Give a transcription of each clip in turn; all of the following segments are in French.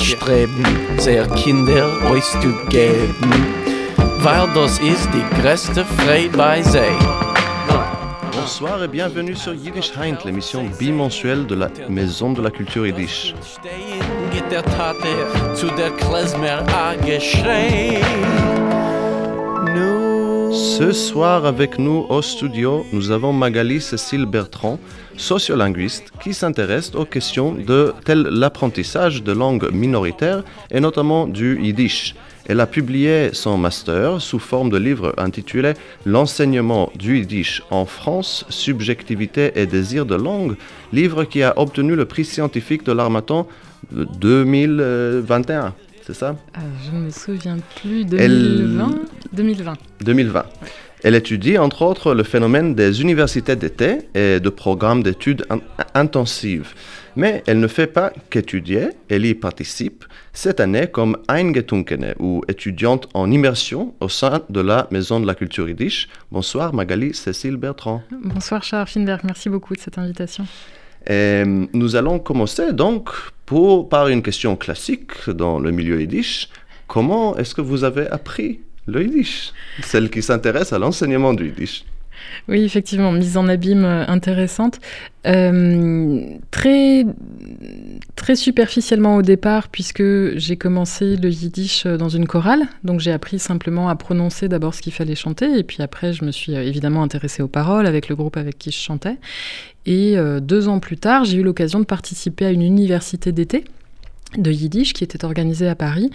Streben, sehr Kinder euch zu geben, weil das ist die größte Freude bei. Bonsoir et bienvenue sur Yiddish Heint, l'émission bimensuelle de la Maison de la Culture Yiddish. Ce soir avec nous au studio, nous avons Magali Cécile Bertrand, sociolinguiste qui s'intéresse aux questions de tel l'apprentissage de langues minoritaires et notamment du yiddish. Elle a publié son master sous forme de livre intitulé L'enseignement du yiddish en France, subjectivité et désir de langue, livre qui a obtenu le prix scientifique de l'Armatan 2021. C'est ça Ah, je ne me souviens plus. Elle- 2020 2020. 2020. Elle étudie entre autres le phénomène des universités d'été et de programmes d'études in- intensives. Mais elle ne fait pas qu'étudier, elle y participe cette année comme Eingetunkene ou étudiante en immersion au sein de la Maison de la Culture Yiddish. Bonsoir Magali Cécile Bertrand. Bonsoir Charles Finberg, merci beaucoup de cette invitation. Et nous allons commencer donc pour, par une question classique dans le milieu yiddish. Comment est-ce que vous avez appris le yiddish? Celle qui s'intéresse à l'enseignement du yiddish. Oui, effectivement, mise en abîme euh, intéressante. Euh, très, très superficiellement au départ, puisque j'ai commencé le yiddish euh, dans une chorale. Donc j'ai appris simplement à prononcer d'abord ce qu'il fallait chanter. Et puis après, je me suis évidemment intéressée aux paroles avec le groupe avec qui je chantais. Et deux ans plus tard, j'ai eu l'occasion de participer à une université d'été de yiddish qui était organisée à Paris.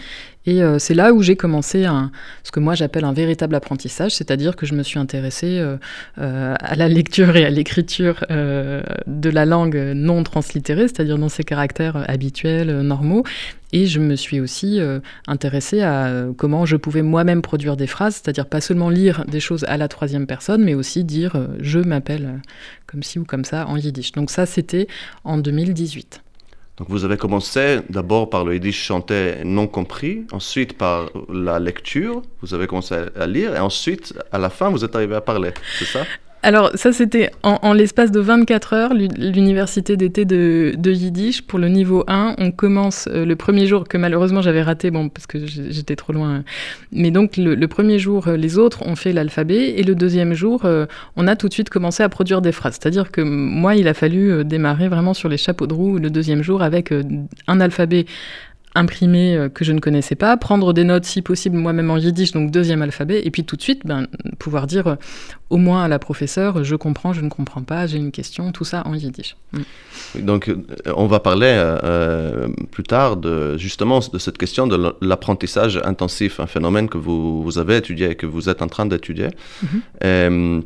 Et euh, c'est là où j'ai commencé un, ce que moi j'appelle un véritable apprentissage, c'est-à-dire que je me suis intéressée euh, euh, à la lecture et à l'écriture de la langue non translittérée, c'est-à-dire dans ses caractères habituels, normaux. Et je me suis aussi intéressée à comment je pouvais moi-même produire des phrases, c'est-à-dire pas seulement lire des choses à la troisième personne, mais aussi dire je m'appelle comme ci ou comme ça en yiddish. Donc ça, c'était en 2018. Donc vous avez commencé d'abord par le yiddish chanté non compris, ensuite par la lecture, vous avez commencé à lire, et ensuite, à la fin, vous êtes arrivé à parler, c'est ça? Alors, ça, c'était en, l'espace de 24 heures, l'u- l'université d'été de, Yiddish. Pour le niveau 1, on commence euh, le premier jour, que malheureusement j'avais raté, bon, parce que j'étais trop loin. Mais donc, le, le premier jour, euh, les autres ont fait l'alphabet, et le deuxième jour, euh, on a tout de suite commencé à produire des phrases. C'est-à-dire que moi, il a fallu démarrer vraiment sur les chapeaux de roue le deuxième jour avec un alphabet imprimé euh, que je ne connaissais pas, prendre des notes si possible moi-même en yiddish, donc deuxième alphabet, et puis tout de suite ben, pouvoir dire euh, au moins à la professeure, je comprends, je ne comprends pas, j'ai une question, tout ça en yiddish. Mm. Donc, euh, on va parler euh, plus tard de, justement de cette question de l'apprentissage intensif, un phénomène que vous, vous avez étudié et que vous êtes en train d'étudier. Mhm. Euh,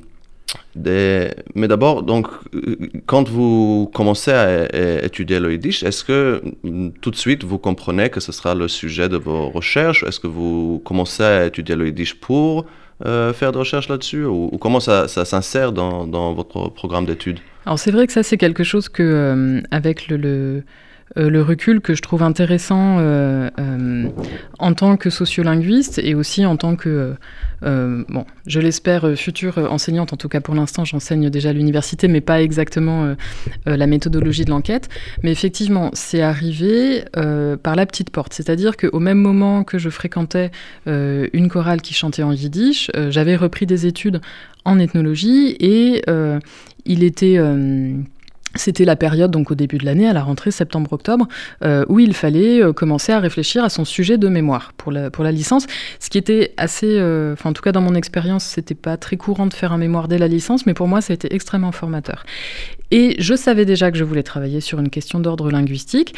mais d'abord, donc, quand vous commencez à, étudier le yiddish, est-ce que mm, tout de suite vous comprenez que ce sera le sujet de vos recherches? Est-ce que vous commencez à étudier le yiddish pour euh, faire des recherches là-dessus? Ou, comment ça, s'insère dans, votre programme d'études? Alors c'est vrai que ça c'est quelque chose que, euh, avec le, euh, le recul, que je trouve intéressant euh, euh, en tant que sociolinguiste et aussi en tant que, bon, je l'espère, future enseignante, en tout cas pour l'instant j'enseigne déjà à l'université, mais pas exactement la méthodologie de l'enquête. Mais effectivement, c'est arrivé par la petite porte, c'est-à-dire qu'au même moment que je fréquentais une chorale qui chantait en yiddish, j'avais repris des études en ethnologie et il était c'était la période, donc au début de l'année, à la rentrée septembre-octobre, euh, où il fallait euh, commencer à réfléchir à son sujet de mémoire pour la, pour la licence, ce qui était assez, euh, en tout cas dans mon expérience, c'était pas très courant de faire un mémoire dès la licence, mais pour moi ça a été extrêmement formateur. Et je savais déjà que je voulais travailler sur une question d'ordre linguistique.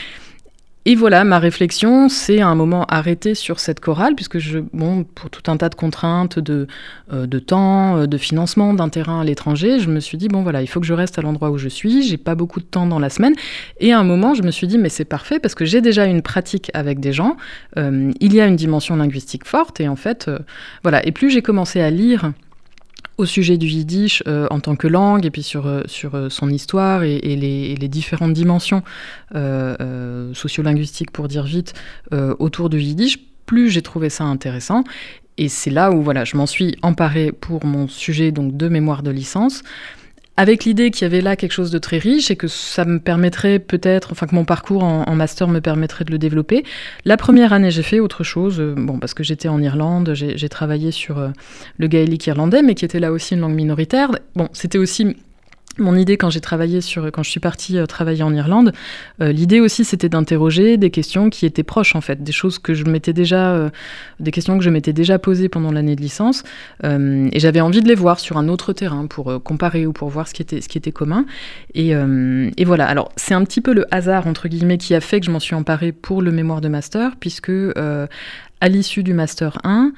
Et voilà, ma réflexion, c'est un moment arrêter sur cette chorale, puisque je, bon, pour tout un tas de contraintes de, euh, de temps, euh, de financement, d'un terrain à l'étranger, je me suis dit, bon voilà, il faut que je reste à l'endroit où je suis, j'ai pas beaucoup de temps dans la semaine. Et à un moment, je me suis dit, mais c'est parfait, parce que j'ai déjà une pratique avec des gens, euh, il y a une dimension linguistique forte, et en fait, voilà. Et plus j'ai commencé à lire au sujet du yiddish euh, en tant que langue et puis sur, euh, sur euh, son histoire et, les, les différentes dimensions sociolinguistiques, pour dire vite, autour du yiddish, plus j'ai trouvé ça intéressant. Et c'est là où voilà, je m'en suis emparée pour mon sujet donc de mémoire de licence. Avec l'idée qu'il y avait là quelque chose de très riche et que ça me permettrait peut-être, enfin que mon parcours en, master me permettrait de le développer. La première année, j'ai fait autre chose, euh, bon, parce que j'étais en Irlande, j'ai travaillé sur euh, le gaélique irlandais, mais qui était là aussi une langue minoritaire. Bon, c'était aussi mon idée quand j'ai travaillé sur, quand je suis partie euh, travailler en Irlande, euh, l'idée aussi c'était d'interroger des questions qui étaient proches en fait, des choses que je m'étais déjà, euh, des questions que je m'étais déjà posées pendant l'année de licence, et j'avais envie de les voir sur un autre terrain pour comparer ou pour voir ce qui était, commun. Et, et voilà. Alors c'est un petit peu le hasard entre guillemets qui a fait que je m'en suis emparée pour le mémoire de master, puisque à l'issue du master 1,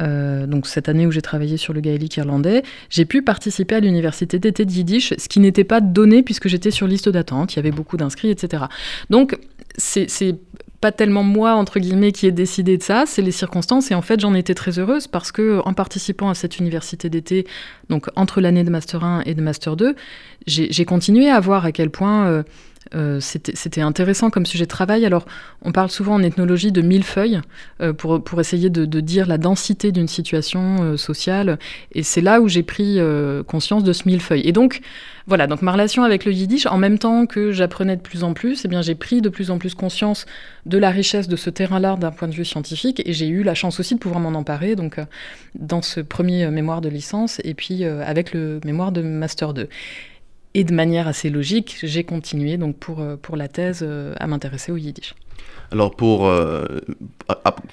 euh, donc cette année où j'ai travaillé sur le gaélique irlandais, j'ai pu participer à l'université d'été de Yiddish, ce qui n'était pas donné puisque j'étais sur liste d'attente, il y avait beaucoup d'inscrits, etc. Donc c'est pas tellement moi, entre guillemets, qui ai décidé de ça, c'est les circonstances. Et en fait, j'en étais très heureuse parce que en participant à cette université d'été, donc entre l'année de Master 1 et de Master 2, j'ai continué à voir à quel point... Euh, euh, c'était intéressant comme sujet de travail. Alors, on parle souvent en ethnologie de millefeuilles euh, pour, pour essayer de, dire la densité d'une situation euh, sociale. Et c'est là où j'ai pris conscience de ce millefeuille. Et donc, voilà, donc ma relation avec le yiddish, en même temps que j'apprenais de plus en plus, eh bien, j'ai pris de plus en plus conscience de la richesse de ce terrain-là d'un point de vue scientifique. Et j'ai eu la chance aussi de pouvoir m'en emparer donc, dans ce premier mémoire de licence et puis avec le mémoire de Master 2. Et de manière assez logique, j'ai continué donc pour, euh, pour la thèse euh, à m'intéresser au yiddish. Alors pour euh,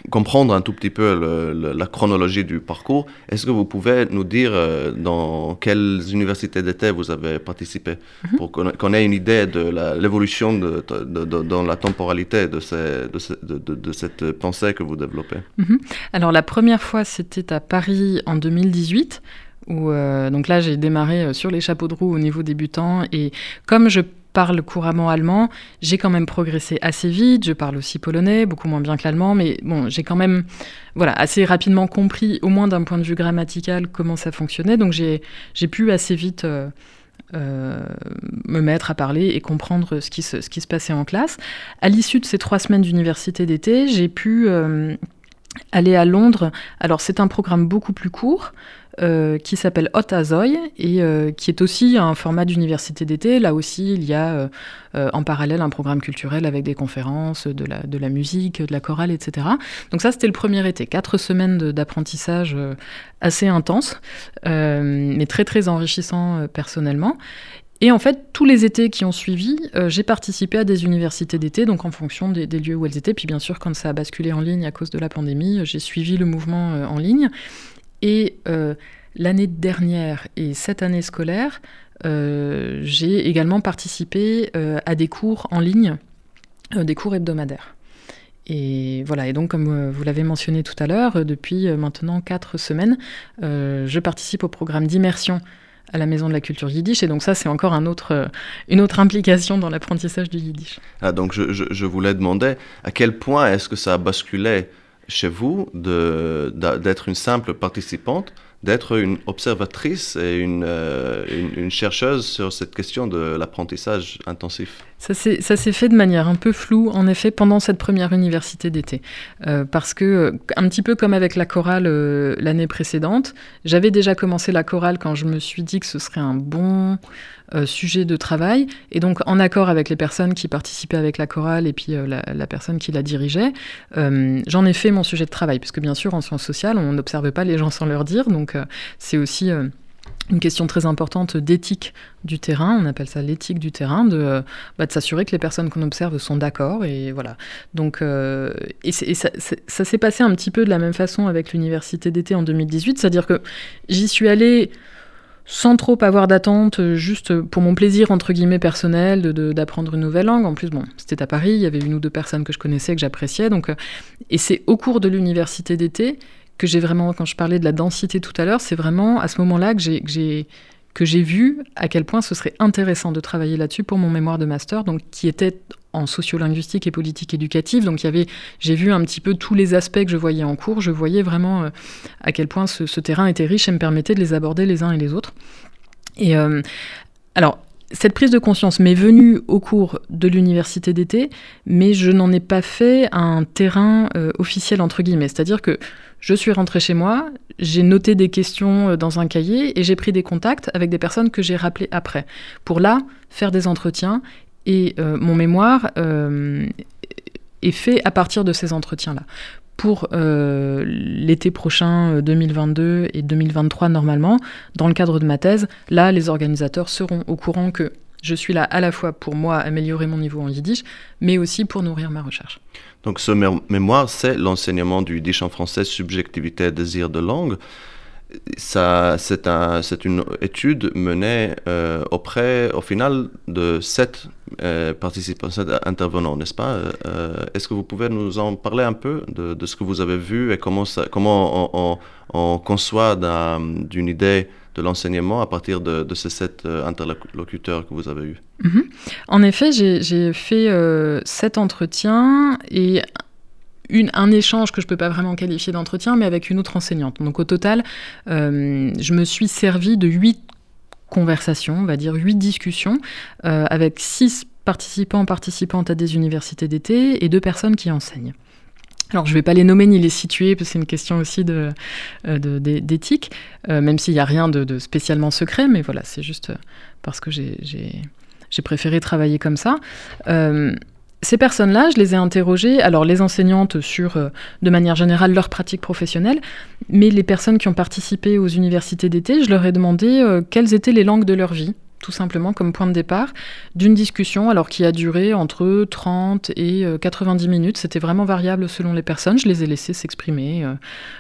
comprendre un tout petit peu la chronologie du parcours, est-ce que vous pouvez nous dire dans quelles universités d'été vous avez participé? Mhm. pour qu'on ait une idée de l'évolution de, dans la temporalité ces, de, cette pensée que vous développez mhm. Alors la première fois c'était à Paris en 2018 euh, donc là j'ai démarré euh, sur les chapeaux de roue au niveau débutant et comme je parle couramment allemand, j'ai quand même progressé assez vite. Je parle aussi polonais, beaucoup moins bien que l'allemand, mais bon, j'ai quand même, voilà, assez rapidement compris, au moins d'un point de vue grammatical, comment ça fonctionnait. Donc j'ai pu assez vite euh, me mettre à parler et comprendre ce qui se passait en classe. À l'issue de ces trois semaines d'université d'été, j'ai pu aller à Londres. Alors c'est un programme beaucoup plus court. Euh, qui s'appelle Hot Azoy et euh, qui est aussi un format d'université d'été. Là aussi, il y a euh, en parallèle un programme culturel avec des conférences, de la, musique, de la chorale, etc. Donc ça, c'était le premier été. Quatre semaines d'apprentissage assez intense, mais très très enrichissant personnellement. Et en fait, tous les étés qui ont suivi, j'ai participé à des universités d'été, donc en fonction des, lieux où elles étaient. Puis bien sûr, quand ça a basculé en ligne à cause de la pandémie, j'ai suivi le mouvement en ligne. Et euh, l'année dernière et cette année scolaire, euh, j'ai également participé euh, à des cours en ligne, des cours hebdomadaires. Et voilà, et donc comme vous l'avez mentionné tout à l'heure, depuis maintenant quatre semaines, je participe au programme d'immersion à la Maison de la Culture Yiddish. Et donc ça, c'est encore une autre implication dans l'apprentissage du Yiddish. Ah, donc je, je, je voulais demander à quel point est-ce que ça a basculé chez vous d'être une simple participante, d'être une observatrice et une, euh, une, chercheuse sur cette question de l'apprentissage intensif? Ça s'est fait de manière un peu floue, en effet, pendant cette première université d'été. Euh, parce que, un petit peu comme avec la chorale euh, l'année précédente, j'avais déjà commencé la chorale quand je me suis dit que ce serait un bon euh, sujet de travail. Et donc, en accord avec les personnes qui participaient avec la chorale et puis euh, la, personne qui la dirigeait, j'en ai fait mon sujet de travail. Parce que bien sûr, en sciences sociales, on n'observe pas les gens sans leur dire. Donc, c'est aussi une question très importante d'éthique du terrain, on appelle ça l'éthique du terrain, de, bah, de s'assurer que les personnes qu'on observe sont d'accord et voilà. Donc et, ça, ça s'est passé un petit peu de la même façon avec l'université d'été en 2018, c'est-à-dire que j'y suis allée sans trop avoir d'attente, euh, juste pour mon plaisir entre guillemets personnel d'apprendre une nouvelle langue. En plus, bon, c'était à Paris, il y avait une ou deux personnes que je connaissais, que j'appréciais. Donc, euh, et c'est au cours de l'université d'été que j'ai vraiment, quand je parlais de la densité tout à l'heure, c'est vraiment à ce moment-là que j'ai que j'ai vu à quel point ce serait intéressant de travailler là-dessus pour mon mémoire de master, donc qui était en sociolinguistique et politique éducative. Donc il y avait, j'ai vu un petit peu tous les aspects que je voyais en cours. Je voyais vraiment euh, à quel point ce, terrain était riche et me permettait de les aborder les uns et les autres. Et euh, alors cette prise de conscience m'est venue au cours de l'université d'été, mais je n'en ai pas fait un terrain euh, officiel entre guillemets. C'est-à-dire que je suis rentrée chez moi, j'ai noté des questions euh, dans un cahier et j'ai pris des contacts avec des personnes que j'ai rappelées après, pour là faire des entretiens. Et euh, mon mémoire est fait à partir de ces entretiens-là pour euh, l'été prochain 2022 euh, et 2023 normalement, dans le cadre de ma thèse, là, les organisateurs seront au courant que je suis là à la fois pour moi améliorer mon niveau en yiddish, mais aussi pour nourrir ma recherche. Donc ce mémoire, c'est l'enseignement du yiddish en français, subjectivité, désir de langue. C'est un, une étude menée euh, auprès, au final, de sept euh, participants, sept intervenants, n'est-ce pas? Euh, Est-ce que vous pouvez nous en parler un peu de, ce que vous avez vu et comment, comment on, conçoit d'une idée de l'enseignement à partir de, ces sept interlocuteurs que vous avez eus mm-hmm. En effet, j'ai fait sept entretiens et un échange que je ne peux pas vraiment qualifier d'entretien, mais avec une autre enseignante. Donc au total, euh, je me suis servi de huit conversations, on va dire huit discussions, euh, avec six participants, participantes à des universités d'été et deux personnes qui enseignent. Alors, je ne vais pas les nommer ni les situer, parce que c'est une question aussi euh, d'éthique, même s'il n'y a rien de, spécialement secret, mais voilà, c'est juste parce que j'ai préféré travailler comme ça. Ces personnes-là, je les ai interrogées, alors les enseignantes sur, euh, de manière générale, leur pratique professionnelle, mais les personnes qui ont participé aux universités d'été, je leur ai demandé euh, quelles étaient les langues de leur vie, tout simplement comme point de départ, d'une discussion alors qui a duré entre 30 et 90 euh, minutes. C'était vraiment variable selon les personnes. Je les ai laissées s'exprimer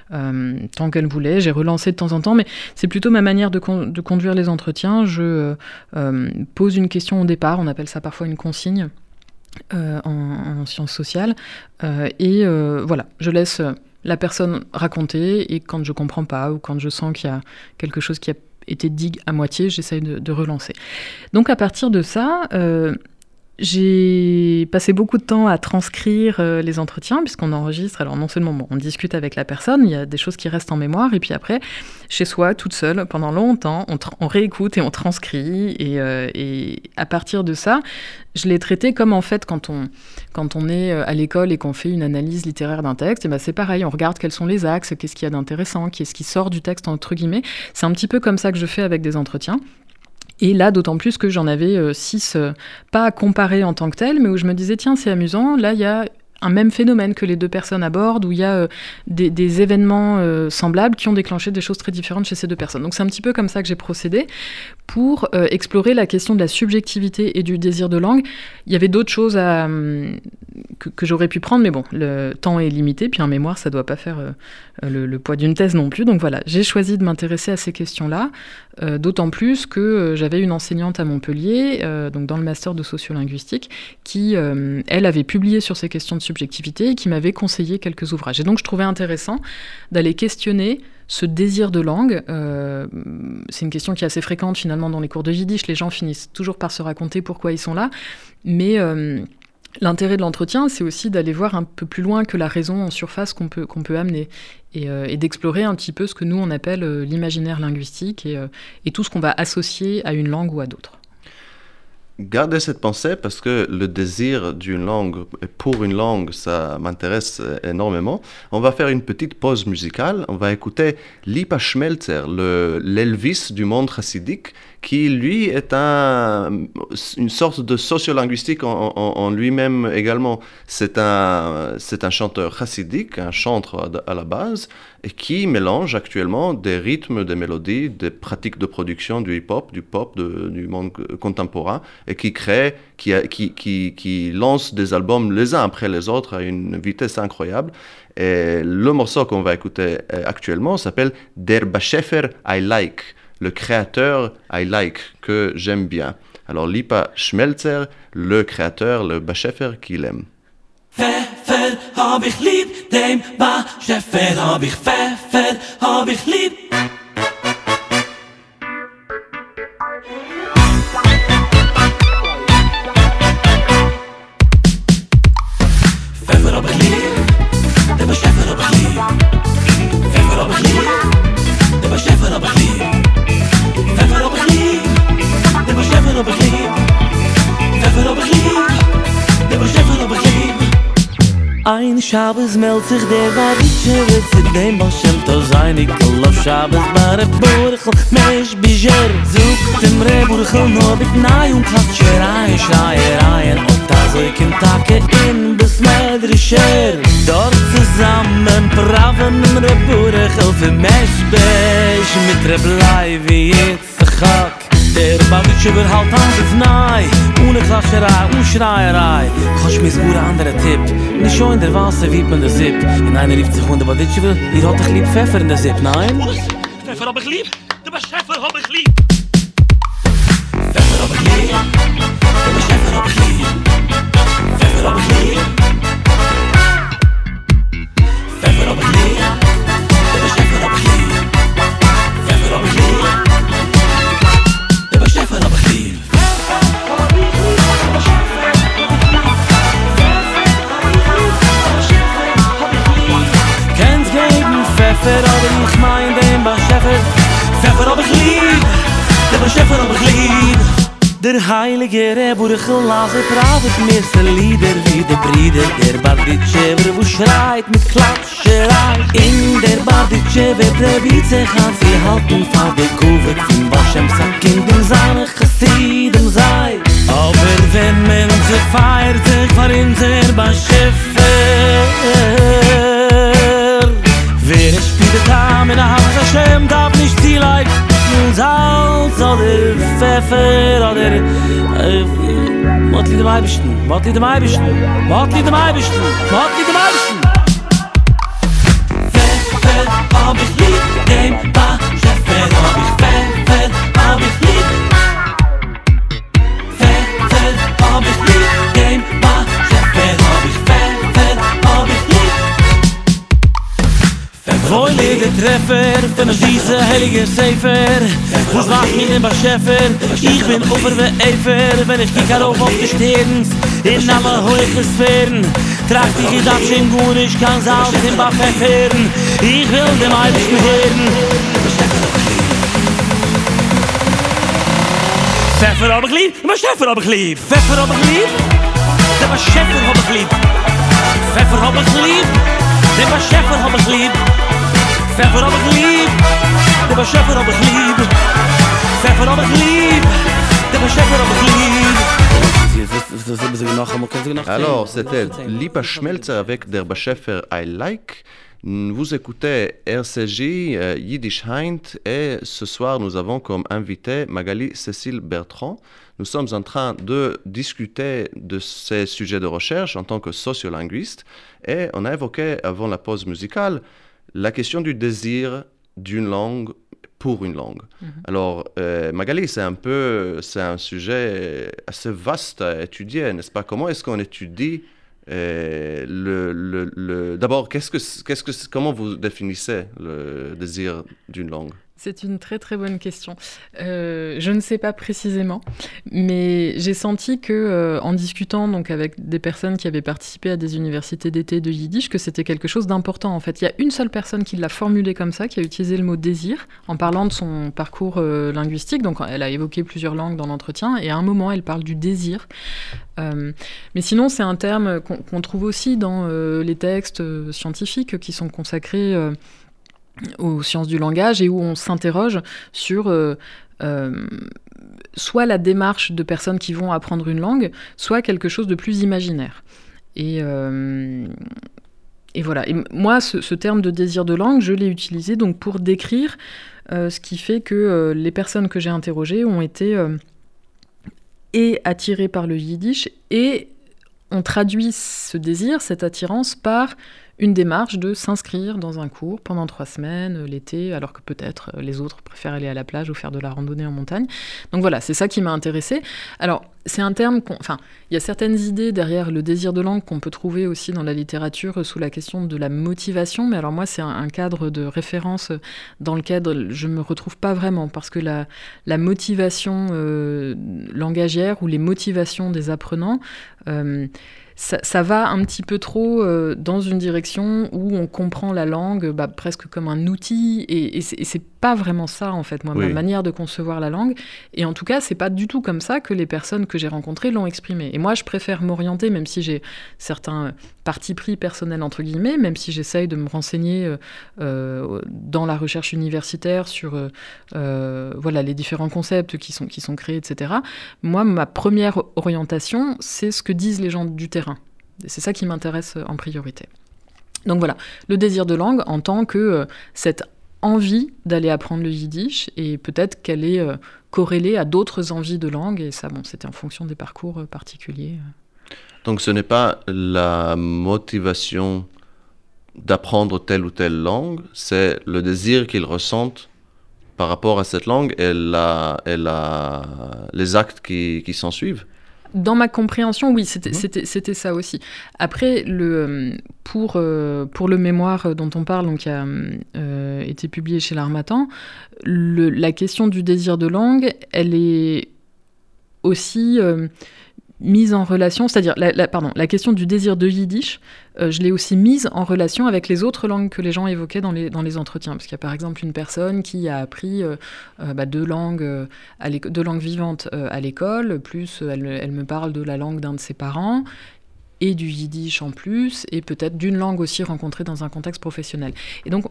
tant qu'elles voulaient. J'ai relancé de temps en temps, mais c'est plutôt ma manière de, de, conduire les entretiens. Je pose une question au départ, on appelle ça parfois une consigne. Euh, en, sciences sociales. Euh, et euh, voilà, je laisse la personne raconter et quand je comprends pas ou quand je sens qu'il y a quelque chose qui a été dit à moitié, j'essaye de, relancer. Donc à partir de ça, j'ai passé beaucoup de temps à transcrire euh, les entretiens, puisqu'on enregistre. Alors, non seulement on discute avec la personne, il y a des choses qui restent en mémoire, et puis après, chez soi, toute seule, pendant longtemps, on, réécoute et on transcrit. Euh, et, à partir de ça, je l'ai traité comme en fait, quand on, quand on est euh, à l'école et qu'on fait une analyse littéraire d'un texte, ben c'est pareil, on regarde quels sont les axes, qu'est-ce qu'il y a d'intéressant, qu'est-ce qui sort du texte, entre guillemets. C'est un petit peu comme ça que je fais avec des entretiens. Et là, d'autant plus que j'en avais euh, six, euh, pas à comparer en tant que tel, mais où je me disais, tiens, c'est amusant, là, il y a un même phénomène que les deux personnes abordent, où il y a euh, des, événements semblables qui ont déclenché des choses très différentes chez ces deux personnes. Donc c'est un petit peu comme ça que j'ai procédé pour explorer la question de la subjectivité et du désir de langue. Il y avait d'autres choses hum, que, j'aurais pu prendre, mais bon, le temps est limité, puis un mémoire, ça ne doit pas faire euh, le, poids d'une thèse non plus. Donc voilà, j'ai choisi de m'intéresser à ces questions-là, euh, d'autant plus que euh, j'avais une enseignante à Montpellier, donc dans le master de sociolinguistique, qui, elle, avait publié sur ces questions de subjectivité et qui m'avait conseillé quelques ouvrages. Et donc je trouvais intéressant d'aller questionner ce désir de langue, c'est une question qui est assez fréquente finalement dans les cours de yiddish. Les gens finissent toujours par se raconter pourquoi ils sont là, mais L'intérêt de l'entretien, c'est aussi d'aller voir un peu plus loin que la raison en surface qu'on peut, qu'on peut amener et, euh, d'explorer un petit peu ce que nous on appelle euh, l'imaginaire linguistique et, euh, et tout ce qu'on va associer à une langue ou à d'autres. Gardez cette pensée parce que le désir d'une langue et pour une langue, ça m'intéresse énormément. On va faire une petite pause musicale. On va écouter Lipa Schmelzer, l'Elvis du monde chassidique, qui lui est un, une sorte de sociolinguistique en, lui-même également. C'est un, c'est un chanteur chassidique, un chanteur à, la base, et qui mélange actuellement des rythmes, des mélodies, des pratiques de production du hip-hop, du pop, du monde contemporain, et qui crée, qui, qui, qui, lance des albums les uns après les autres à une vitesse incroyable. Et le morceau qu'on va écouter euh, actuellement s'appelle Der Beschäfer I Like le créateur I like, que j'aime bien. Alors Lipa Schmelzer, le créateur, le Bachefer qu'il aime. Ein Schabes meldt sich der Waditsche Wird sich dem Balschem to sein Ich will auf Schabes. Bare Burchel Mensch bijer Sucht dem Reburchel Nur mit Nei und Klatscherei Schreiereien Und da so ich im Tage in Bis Medrischer Dort zusammen Praven im Reburchel Für Mensch bisch Mit Reblei wie Wird halt anders nahe Ohne Klascherei, ohne Schreierei. Kannst mir so ein anderer Tipp? Nicht schon in der Wasser wie man der Zip In einer rief sich und der Babitsche will. Ihr hat dich lieb Pfeffer in der Zip, nein? Pfeffer hab ich lieb, der Bescheffer hab ich lieb heilige Rebur gelase Pravet meeste lieder wie de Brieder Der Barditschewer wo schreit mit Klatscherei. In der Barditschewer prebiet sich an Sie halten fahr der Kuwe Zum Baschem sein Kind in seine Chassidem sei. Aber wenn man sie feiert sich Vor in der Barschewer Wer spielt da mit der Hand? Hashem darf nicht die leid. Salz oder Pfeffer oder äh, Motli dem Eibischten, Motli dem Eibischten Motli dem Eibischten, Motli dem Eibischten Treffer, von Süße heilige Sefer Was macht mir in Bascheffer? Ich bin over wie Eifer Wenn ich kiek auf auf die Sterns In alle hohe Sphären Trag dich in das schön gut, ich kann Salz in Bach erfahren Ich will dem Eibischen hören Pfeffer hab ich lieb, Bascheffer hab ich lieb Pfeffer hab ich lieb, der Bascheffer hab ich lieb Pfeffer hab ich lieb, der Bascheffer hab ich lieb Alors, c'était Lipa Schmelzer avec der I Like. Vous écoutez RCJ euh, Yiddish Heint et ce soir nous avons comme invité Magali Cécile Bertrand. Nous sommes en train de discuter de ces sujets de recherche en tant que sociolinguiste. Et on a évoqué avant la pause musicale la question du désir d'une langue pour une langue. Mm -hmm. Alors, euh, Magali, c'est un peu, c'est un sujet assez vaste à étudier, n'est-ce pas? Comment est-ce qu'on étudie euh, le, le, le... D'abord, qu'est-ce que, qu'est-ce que, comment vous définissez le désir d'une langue? C'est une très très bonne question. Euh, je ne sais pas précisément, mais j'ai senti que euh, en discutant donc avec des personnes qui avaient participé à des universités d'été de yiddish, que c'était quelque chose d'important. En fait, il y a une seule personne qui l'a formulé comme ça, qui a utilisé le mot désir en parlant de son parcours euh, linguistique. Donc, elle a évoqué plusieurs langues dans l'entretien, et à un moment, elle parle du désir. Mais sinon, c'est un terme qu'on qu trouve aussi dans les textes scientifiques qui sont consacrés aux sciences du langage et où on s'interroge sur euh, euh, soit la démarche de personnes qui vont apprendre une langue, soit quelque chose de plus imaginaire. Et, euh, voilà. Et moi, ce, ce, terme de désir de langue, je l'ai utilisé donc pour décrire ce qui fait que les personnes que j'ai interrogées ont été et attirées par le yiddish et on traduit ce désir, cette attirance, par une démarche de s'inscrire dans un cours pendant trois semaines l'été, alors que peut-être les autres préfèrent aller à la plage ou faire de la randonnée en montagne. Donc voilà, c'est ça qui m'a intéressée. Alors, c'est un terme, enfin, il y a certaines idées derrière le désir de langue qu'on peut trouver aussi dans la littérature sous la question de la motivation, mais alors moi, c'est un, cadre de référence dans lequel je me retrouve pas vraiment, parce que la, la motivation euh, langagière ou les motivations des apprenants, euh, ça, va un petit peu trop euh, dans une direction où on comprend la langue bah, presque comme un outil et c'est pas vraiment ça en fait, moi, ma manière de concevoir la langue. Et en tout cas, c'est pas du tout comme ça que les personnes que j'ai rencontrées l'ont exprimé. Et moi, je préfère m'orienter, même si j'ai certains partis pris personnels entre guillemets, même si j'essaye de me renseigner euh, euh, dans la recherche universitaire sur euh, voilà les différents concepts qui sont qui sont créés, etc. Moi, ma première orientation, c'est ce que disent les gens du terrain. C'est ça qui m'intéresse en priorité. Donc voilà, le désir de langue en tant que cette envie d'aller apprendre le yiddish et peut-être qu'elle est euh, corrélée à d'autres envies de langue et ça bon c'était en fonction des parcours euh, particuliers. Donc ce n'est pas la motivation d'apprendre telle ou telle langue, c'est le désir qu'ils ressentent par rapport à cette langue et, les actes qui, qui s'en suivent. Dans ma compréhension, oui, c'était mhm. ça aussi. Après, le, euh, pour, euh, pour le mémoire dont on parle, donc, qui a euh, été publié chez l'Armatan, la question du désir de langue, elle est aussi mise en relation, c'est-à-dire, la, pardon, la question du désir de yiddish, euh, je l'ai aussi mise en relation avec les autres langues que les gens évoquaient dans les, dans les entretiens. Parce qu'il y a par exemple une personne qui a appris euh, euh, bah, deux, langues, deux langues vivantes à l'école, plus elle, me parle de la langue d'un de ses parents, et du yiddish en plus, et peut-être d'une langue aussi rencontrée dans un contexte professionnel. Et donc,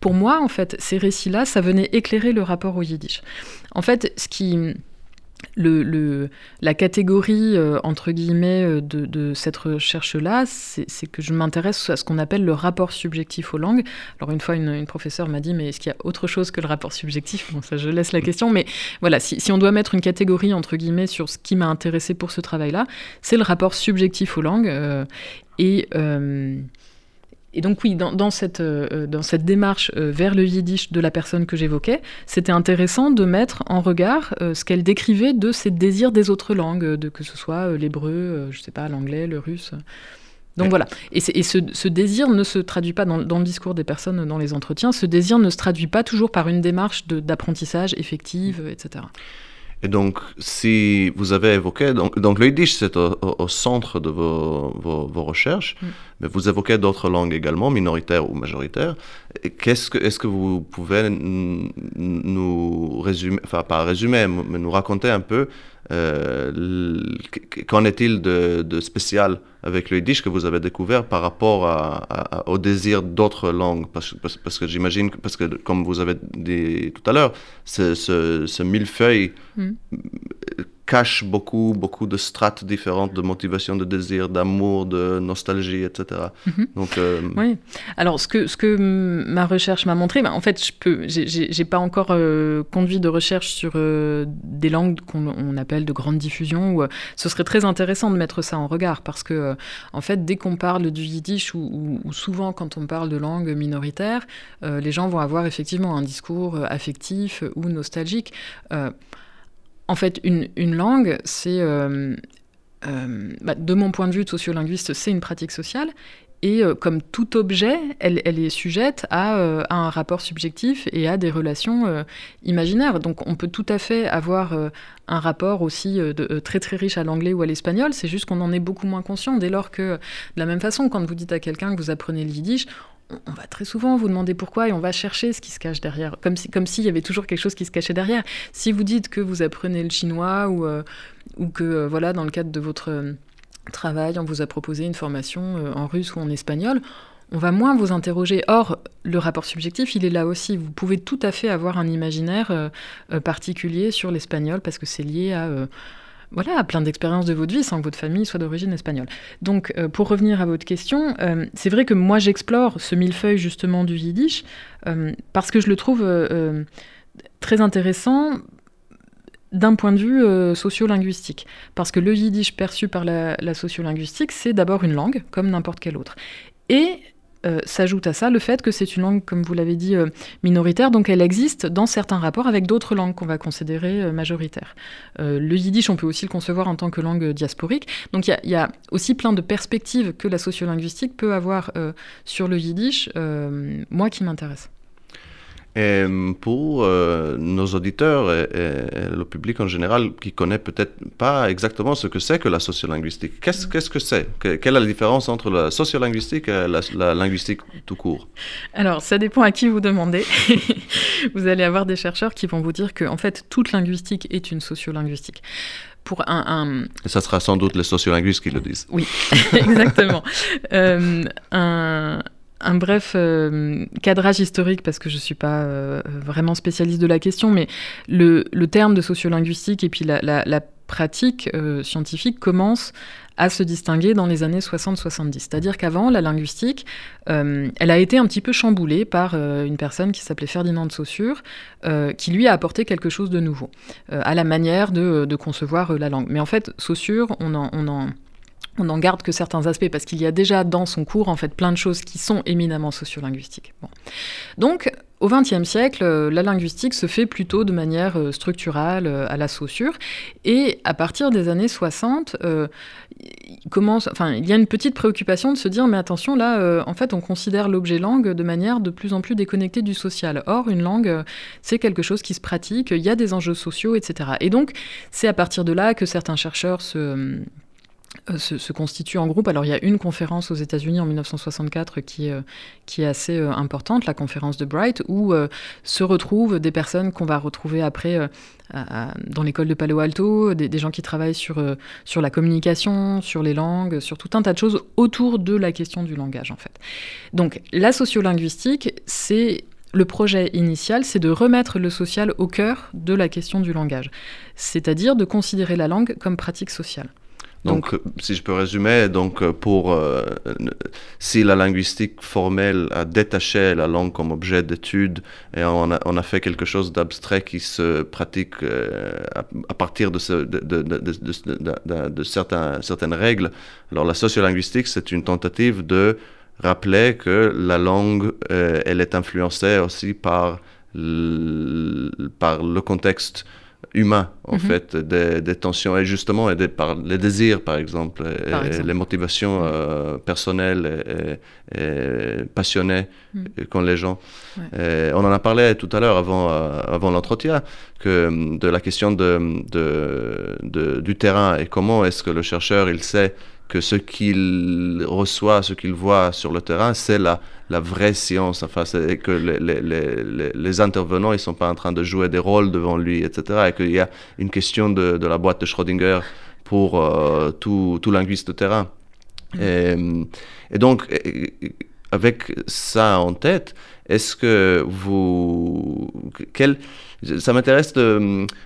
pour moi, en fait, ces récits-là, ça venait éclairer le rapport au yiddish. En fait, ce qui la catégorie, euh, entre guillemets, euh, de, cette recherche-là, c'est que je m'intéresse à ce qu'on appelle le rapport subjectif aux langues. Alors, une fois, une, professeure m'a dit, mais est-ce qu'il y a autre chose que le rapport subjectif? Je laisse la question, mais voilà, si, on doit mettre une catégorie, entre guillemets, sur ce qui m'a intéressé pour ce travail-là, c'est le rapport subjectif aux langues. Euh. Et donc oui, dans, cette, euh, dans cette démarche euh, vers le yiddish de la personne que j'évoquais, c'était intéressant de mettre en regard euh, ce qu'elle décrivait de ses désirs des autres langues, de, que ce soit l'hébreu, je sais pas, l'anglais, le russe. Donc voilà. Et, ce, désir ne se traduit pas dans, dans, le discours des personnes dans les entretiens, ce désir ne se traduit pas toujours par une démarche d'apprentissage effective, etc. Et donc, si vous avez évoqué, donc, donc le yiddish, c'est au, centre de vos, vos, recherches, mm. mais vous évoquez d'autres langues également, minoritaires ou majoritaires. Qu'est-ce que, est-ce que vous pouvez nous résumer, enfin pas résumer, mais nous raconter un peu euh, qu'en est-il de, spécial avec le yiddish que vous avez découvert par rapport au désir d'autres langues? Parce, que j'imagine, parce que comme vous avez dit tout à l'heure, ce, millefeuille mm cache beaucoup, beaucoup de strates différentes de motivation, de désir, d'amour, de nostalgie, etc. Mhm. Donc, euh, Oui. Alors, ce que, ce que ma recherche m'a montré, bah, en fait, je peux, j'ai pas encore euh, conduit de recherche sur euh, des langues qu'on appelle de grande diffusion. Où, ce serait très intéressant de mettre ça en regard parce que, en fait, dès qu'on parle du yiddish ou, ou, souvent quand on parle de langue minoritaire, les gens vont avoir effectivement un discours affectif ou nostalgique. En fait, une, langue, c'est, euh, euh, bah, de mon point de vue sociolinguiste, c'est une pratique sociale. Et euh, comme tout objet, elle, est sujette à, un rapport subjectif et à des relations imaginaires. Donc on peut tout à fait avoir un rapport aussi très très riche à l'anglais ou à l'espagnol, c'est juste qu'on en est beaucoup moins conscient dès lors que, de la même façon, quand vous dites à quelqu'un que vous apprenez le yiddish, on va très souvent vous demander pourquoi et on va chercher ce qui se cache derrière, comme s'il comme s'il y avait toujours quelque chose qui se cachait derrière. Si vous dites que vous apprenez le chinois ou, euh, ou que, euh, voilà, dans le cadre de votre euh, travail, on vous a proposé une formation en russe ou en espagnol, on va moins vous interroger. Or, le rapport subjectif, il est là aussi. Vous pouvez tout à fait avoir un imaginaire particulier sur l'espagnol parce que c'est lié à voilà, plein d'expériences de votre vie sans que votre famille soit d'origine espagnole. Donc, euh, pour revenir à votre question, euh, c'est vrai que moi j'explore ce millefeuille justement du yiddish euh, parce que je le trouve très intéressant d'un point de vue sociolinguistique. Parce que le yiddish perçu par la, la sociolinguistique, c'est d'abord une langue, comme n'importe quelle autre. Et euh, s'ajoute à ça le fait que c'est une langue, comme vous l'avez dit, euh, minoritaire, donc elle existe dans certains rapports avec d'autres langues qu'on va considérer euh, majoritaires. le yiddish, on peut aussi le concevoir en tant que langue diasporique. Donc il y, a aussi plein de perspectives que la sociolinguistique peut avoir sur le yiddish, moi qui m'intéresse. Et pour euh, nos auditeurs et, le public en général qui connaît peut-être pas exactement ce que c'est que la sociolinguistique, qu'est-ce qu'est-ce que c'est? Quelle est la différence entre la sociolinguistique et la, linguistique tout court? Alors, ça dépend à qui vous demandez. vous allez avoir des chercheurs qui vont vous dire que en fait toute linguistique est une sociolinguistique pour un, Et ça sera sans doute les sociolinguistes qui le disent. Oui, exactement. Euh, un, un bref euh, cadrage historique, parce que je ne suis pas euh, vraiment spécialiste de la question, mais le, terme de sociolinguistique et puis la, pratique euh, scientifique commence à se distinguer dans les années 60-70. C'est-à-dire qu'avant, la linguistique, elle a été un petit peu chamboulée par une personne qui s'appelait Ferdinand de Saussure, qui lui a apporté quelque chose de nouveau, à la manière de, concevoir la langue. Mais en fait, Saussure, on on en on n'en garde que certains aspects parce qu'il y a déjà dans son cours en fait plein de choses qui sont éminemment sociolinguistiques. Donc au XXe siècle, euh, la linguistique se fait plutôt de manière euh, structurale euh, à la Saussure et à partir des années 60, il, commence, enfin, il y a une petite préoccupation de se dire mais attention là, en fait on considère l'objet langue de manière de plus en plus déconnectée du social. Or une langue c'est quelque chose qui se pratique, il y a des enjeux sociaux, etc. Et donc c'est à partir de là que certains chercheurs se euh, se, constitue en groupe. Alors il y a une conférence aux États-Unis en 1964 qui, euh, qui est assez euh, importante, la conférence de Bright, où se retrouvent des personnes qu'on va retrouver après dans l'école de Palo Alto, des, gens qui travaillent sur, sur la communication, sur les langues, sur tout un tas de choses autour de la question du langage en fait. Donc la sociolinguistique, c'est le projet initial, c'est de remettre le social au cœur de la question du langage, c'est-à-dire de considérer la langue comme pratique sociale. Donc, si je peux résumer, donc euh, pour euh, si la linguistique formelle a détaché la langue comme objet d'étude et on a, on a, fait quelque chose d'abstrait qui se pratique euh, à, partir de, ce, de, de, de, de, certains, certaines règles, alors la sociolinguistique c'est une tentative de rappeler que la langue elle est influencée aussi par par le contexte humain, en mhm. fait, des, tensions et justement et des, par, les désirs, par exemple, et, les motivations euh, personnelles et, passionnées mhm. qu'ont les gens. on en a parlé tout à l'heure avant, euh, avant l'entretien, que de la question de, de, du terrain et comment est-ce que le chercheur, il sait que ce qu'il reçoit, ce qu'il voit sur le terrain, c'est la, la vraie science. Enfin, c'est que les, les, les, intervenants, ils sont pas en train de jouer des rôles devant lui, etc. Et qu'il y a une question de, de, la boîte de Schrödinger pour euh, tout, tout, linguiste de terrain. Mm. Et, donc, avec ça en tête, est-ce que vous... Quel, ça m'intéresse,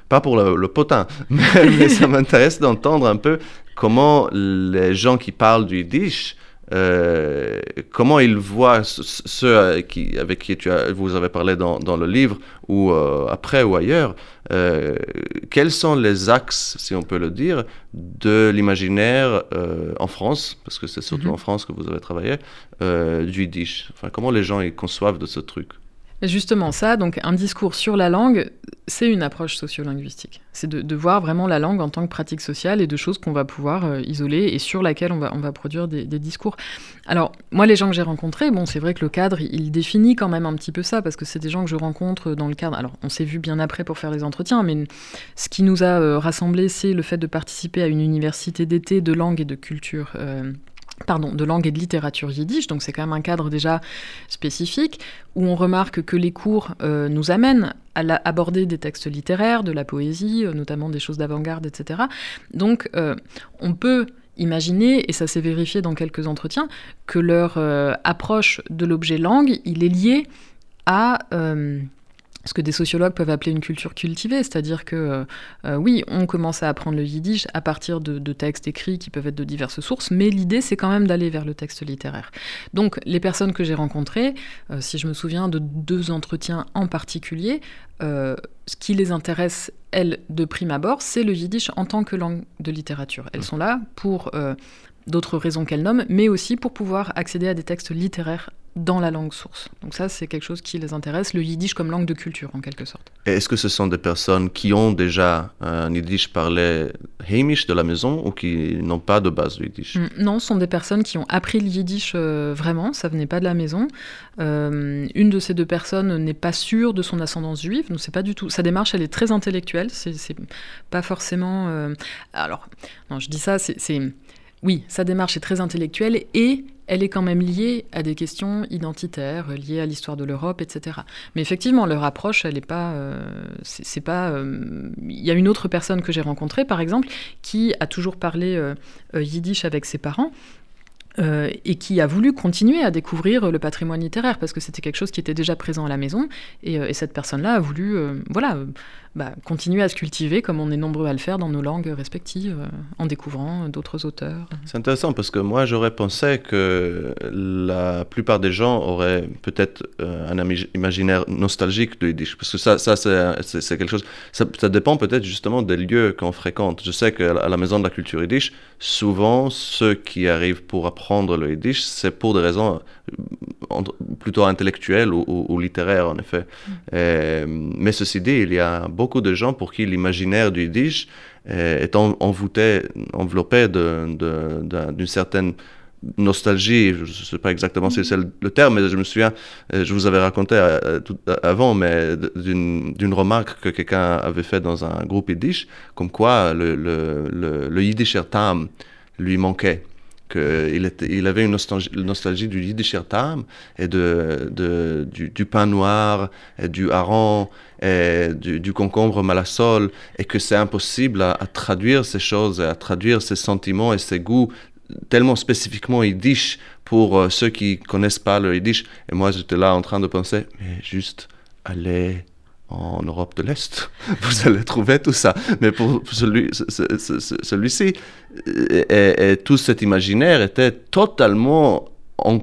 pas pour le, potin, mais ça m'intéresse d'entendre un peu comment les gens qui parlent du Yiddish, euh, comment ils voient ceux qui, avec qui tu as, vous avez parlé dans, dans le livre ou euh, après ou ailleurs, euh, quels sont les axes, si on peut le dire, de l'imaginaire en France, parce que c'est surtout mhm. en France que vous avez travaillé, du Yiddish? Enfin, comment les gens ils conçoivent de ce truc? Justement, ça, donc un discours sur la langue, c'est une approche sociolinguistique. C'est de, voir vraiment la langue en tant que pratique sociale et de choses qu'on va pouvoir euh, isoler et sur laquelle on va, produire des, discours. Alors, moi, les gens que j'ai rencontrés, bon, c'est vrai que le cadre, il, définit quand même un petit peu ça, parce que c'est des gens que je rencontre dans le cadre. Alors, on s'est vu bien après pour faire les entretiens, mais ce qui nous a euh, rassemblés, c'est le fait de participer à une université d'été de langue et de culture. Euh, pardon, de langue et de littérature yiddish, donc c'est quand même un cadre déjà spécifique, où on remarque que les cours euh, nous amènent à aborder des textes littéraires, de la poésie, euh, notamment des choses d'avant-garde, etc. Donc euh, on peut imaginer, et ça s'est vérifié dans quelques entretiens, que leur approche de l'objet langue, il est lié à ce que des sociologues peuvent appeler une culture cultivée, c'est-à-dire que euh, euh, oui, on commence à apprendre le yiddish à partir de, textes écrits qui peuvent être de diverses sources, mais l'idée c'est quand même d'aller vers le texte littéraire. Donc les personnes que j'ai rencontrées, euh, si je me souviens de deux entretiens en particulier, ce qui les intéresse, elles, de prime abord, c'est le yiddish en tant que langue de littérature. Elles sont là pour d'autres raisons qu'elles nomment, mais aussi pour pouvoir accéder à des textes littéraires dans la langue source. Donc ça, c'est quelque chose qui les intéresse, le yiddish comme langue de culture, en quelque sorte. Et est-ce que ce sont des personnes qui ont déjà un yiddish parlé heimish de la maison ou qui n'ont pas de base de yiddish? Mm, Non, ce sont des personnes qui ont appris le yiddish euh, vraiment, ça venait pas de la maison. Euh, une de ces deux personnes n'est pas sûre de son ascendance juive, donc c'est pas du tout. Sa démarche, elle est très intellectuelle, c'est c'est pas forcément. euh, Alors, non, je dis ça, c'est. Oui, sa démarche est très intellectuelle et elle est quand même liée à des questions identitaires, liées à l'histoire de l'Europe, etc. Mais effectivement, leur approche, elle est pas. euh, c'est pas. euh, Il y a une autre personne que j'ai rencontrée, par exemple, qui a toujours parlé euh, yiddish avec ses parents. et qui a voulu continuer à découvrir le patrimoine littéraire parce que c'était quelque chose qui était déjà présent à la maison et, et cette personne-là a voulu voilà bah, continuer à se cultiver comme on est nombreux à le faire dans nos langues respectives euh, en découvrant d'autres auteurs. C'est intéressant parce que moi j'aurais pensé que la plupart des gens auraient peut-être euh, un imaginaire nostalgique de Yiddish. Parce que ça, ça c'est- quelque chose. Ça, ça dépend peut-être justement des lieux qu'on fréquente. Je sais qu'à la- maison de la culture Yiddish, souvent ceux qui arrivent pour apprendre le Yiddish, c'est pour des raisons euh, plutôt intellectuelles ou, ou- ou littéraires en effet. Euh, mais ceci dit, il y a beaucoup de gens pour qui l'imaginaire du Yiddish euh, est en- envoûté, enveloppé d'une certaine nostalgie, je ne sais pas exactement si c'est le, terme, mais je me souviens, euh, je vous avais raconté euh, avant, mais d'une remarque que quelqu'un avait fait dans un groupe yiddish, comme quoi le, le, le, le yiddish tam lui manquait. Qu'il il avait une nostalgie, du yiddish tam et de, du, pain noir, et du hareng, et du, concombre malassol, et que c'est impossible à, traduire ces choses, à traduire ces sentiments et ces goûts tellement spécifiquement yiddish pour euh, ceux qui connaissent pas le yiddish. Et moi, j'étais là en train de penser, mais juste aller en Europe de l'Est, vous allez trouver tout ça. Mais pour celui, ce- ce- ce- ce- celui-ci, tout cet imaginaire était totalement en-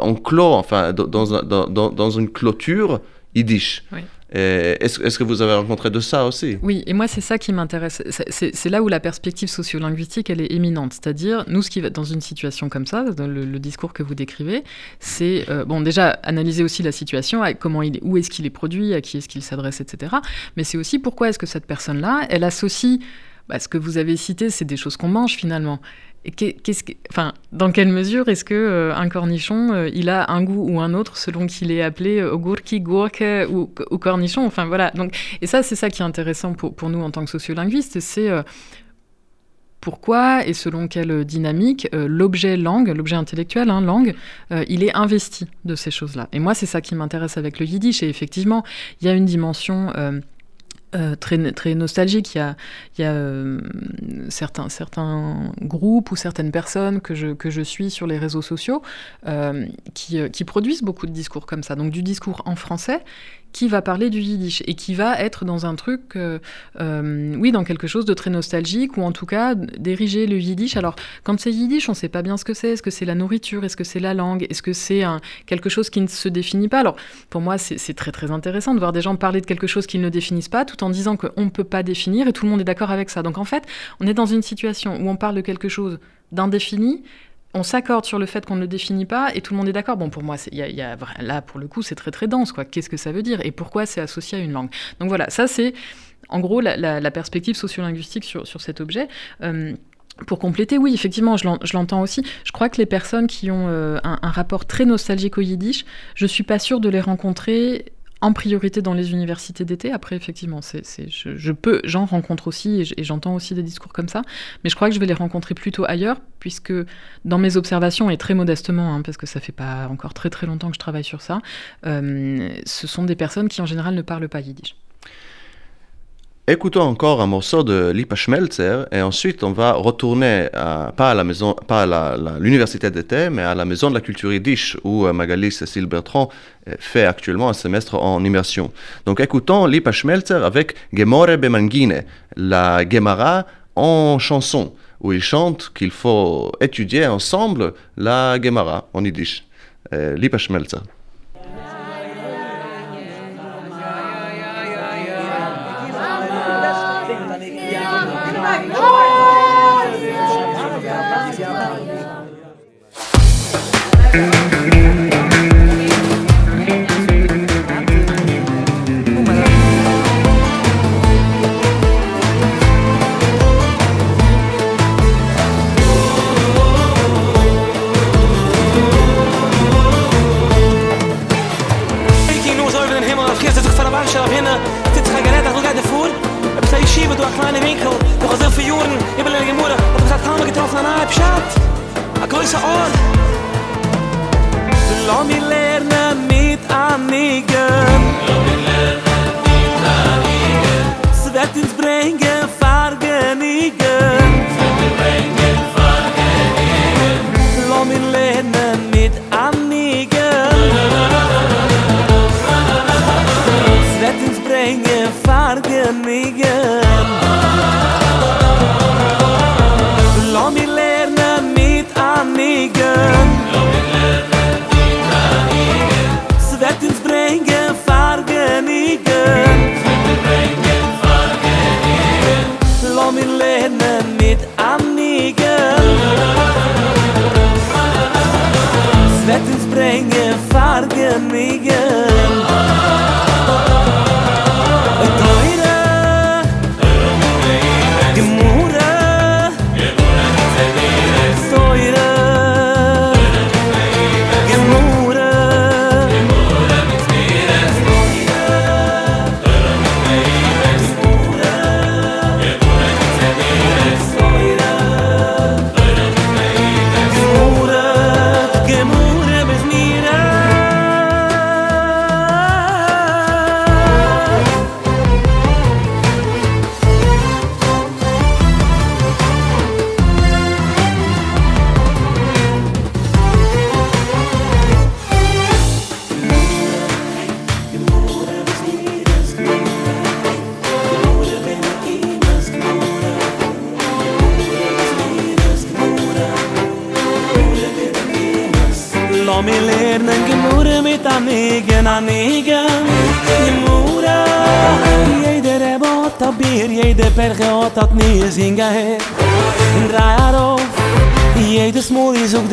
enclos, enfin, dans- dans une clôture yiddish. Oui. Est-ce que vous avez rencontré de ça aussi? Oui, et moi c'est ça qui m'intéresse. C'est- là où la perspective sociolinguistique elle est éminente. C'est-à-dire, nous, ce qui va dans une situation comme ça, dans le, discours que vous décrivez, c'est euh, bon déjà analyser aussi la situation, comment il où est-ce qu'il est produit, à qui est-ce qu'il s'adresse, etc. Mais c'est aussi pourquoi est-ce que cette personne-là, elle associe bah, ce que vous avez cité, c'est des choses qu'on mange finalement. Dans quelle mesure est-ce que euh, un cornichon, euh, il a un goût ou un autre selon qu'il est appelé euh, ogurki, gourke ou, cornichon Enfin voilà. Donc, et ça, c'est ça qui est intéressant pour, nous en tant que sociolinguistes, c'est euh, pourquoi et selon quelle dynamique l'objet langue, l'objet intellectuel, hein, langue, il est investi de ces choses-là. Et moi, c'est ça qui m'intéresse avec le yiddish. Et effectivement, il y a une dimension euh, très, très nostalgique. Il y a, il y euh, certains, certains groupes ou certaines personnes que je, que je suis sur les réseaux sociaux euh, qui, euh, qui produisent beaucoup de discours comme ça. Donc du discours en français qui va parler du yiddish et qui va être dans un truc, euh, euh, oui, dans quelque chose de très nostalgique ou en tout cas d'ériger le yiddish. Alors, quand c'est yiddish, on ne sait pas bien ce que c'est. Est-ce que c'est la nourriture? Est-ce que c'est la langue? Est-ce que c'est quelque chose qui ne se définit pas? Alors, pour moi, c'est c'est très très intéressant de voir des gens parler de quelque chose qu'ils ne définissent pas tout en disant qu'on ne peut pas définir et tout le monde est d'accord avec ça. Donc en fait, on est dans une situation où on parle de quelque chose d'indéfini on s'accorde sur le fait qu'on ne le définit pas et tout le monde est d'accord. Bon, pour moi, là, pour le coup, c'est très très dense. quoi. Qu'est-ce que ça veut dire et pourquoi c'est associé à une langue? Donc voilà, ça c'est en gros la, perspective sociolinguistique sur, cet objet. Euh, pour compléter, oui, effectivement, je l'en- je l'entends aussi. Je crois que les personnes qui ont euh, un, rapport très nostalgique au yiddish, je suis pas sûre de les rencontrer en priorité dans les universités d'été. Après, effectivement, je, peux, j'en rencontre aussi et j'entends aussi des discours comme ça. Mais je crois que je vais les rencontrer plutôt ailleurs, puisque dans mes observations, et très modestement, hein, parce que ça fait pas encore très très longtemps que je travaille sur ça, euh, ce sont des personnes qui en général ne parlent pas yiddish. Écoutons encore un morceau de Lipa Schmelzer et ensuite on va retourner pas à la maison, pas à l'université d'été, mais à la maison de la culture yiddish où euh, Magali Cécile Bertrand euh, fait actuellement un semestre en immersion. Donc écoutons Lipa Schmelzer avec Gemore Bemangine, la Gemara en chanson, où il chante qu'il faut étudier ensemble la Gemara en yiddish. Euh, Lipa Schmelzer.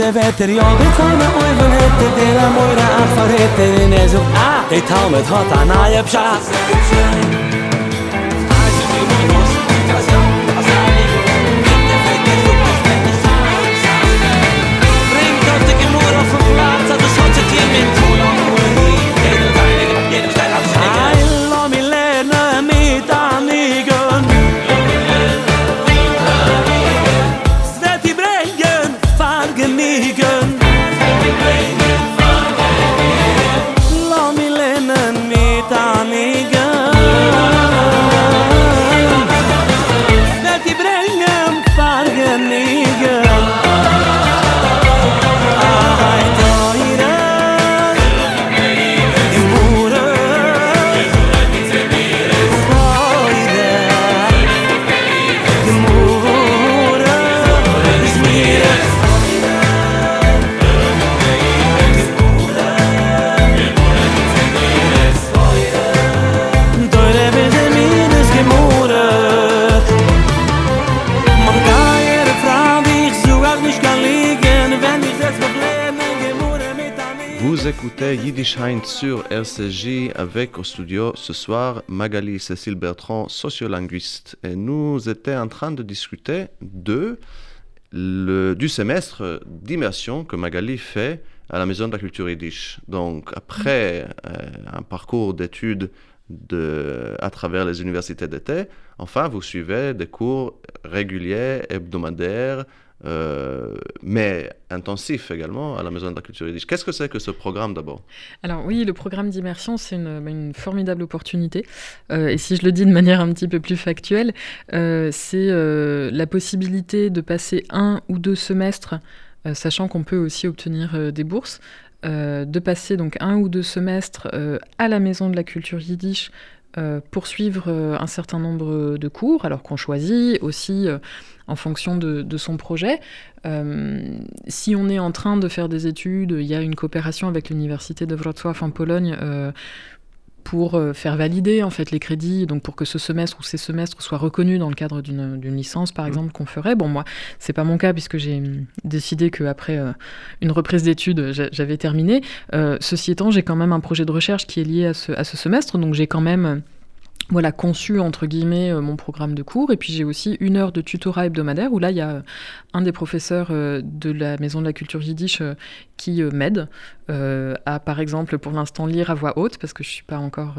de vetter Ja, de tame oi van hitte De la moira ach van hitte En hij zoekt ah, de talmet had aan aie pschaas Vous écoutez Yiddish Hein sur RCJ avec au studio ce soir Magali Cécile Bertrand, sociolinguiste. Et nous étions en train de discuter de, le, du semestre d'immersion que Magali fait à la Maison de la Culture Yiddish. Donc, après euh, un parcours d'études de, à travers les universités d'été, enfin, vous suivez des cours réguliers, hebdomadaires, euh, mais intensifs également à la Maison de la Culture Yiddish. Qu'est-ce que c'est que ce programme d'abord? Alors oui, le programme d'immersion, c'est une, une formidable opportunité. Euh, et si je le dis de manière un petit peu plus factuelle, euh, c'est la possibilité de passer un ou deux semestres, sachant qu'on peut aussi obtenir des bourses, de passer donc un ou deux semestres à la Maison de la Culture Yiddish pour suivre euh, un certain nombre de cours, alors qu'on choisit aussi en fonction de, de son projet. Euh, si on est en train de faire des études, il y a une coopération avec l'université de Wrocław en Pologne euh, pour euh, faire valider en fait les crédits, donc pour que ce semestre ou ces semestres soient reconnus dans le cadre d'une licence par exemple qu'on ferait. Bon moi c'est pas mon cas puisque j'ai décidé qu'après euh, une reprise d'études j'a- j'avais terminé. Euh, ceci étant j'ai quand même un projet de recherche qui est lié à ce, à ce semestre, donc j'ai quand même voilà, conçu entre guillemets euh, mon programme de cours. Et puis j'ai aussi une heure de tutorat hebdomadaire où là il y a euh, un des professeurs euh, de la maison de la culture yiddish qui m'aide à par exemple pour l'instant lire à voix haute parce que je suis pas encore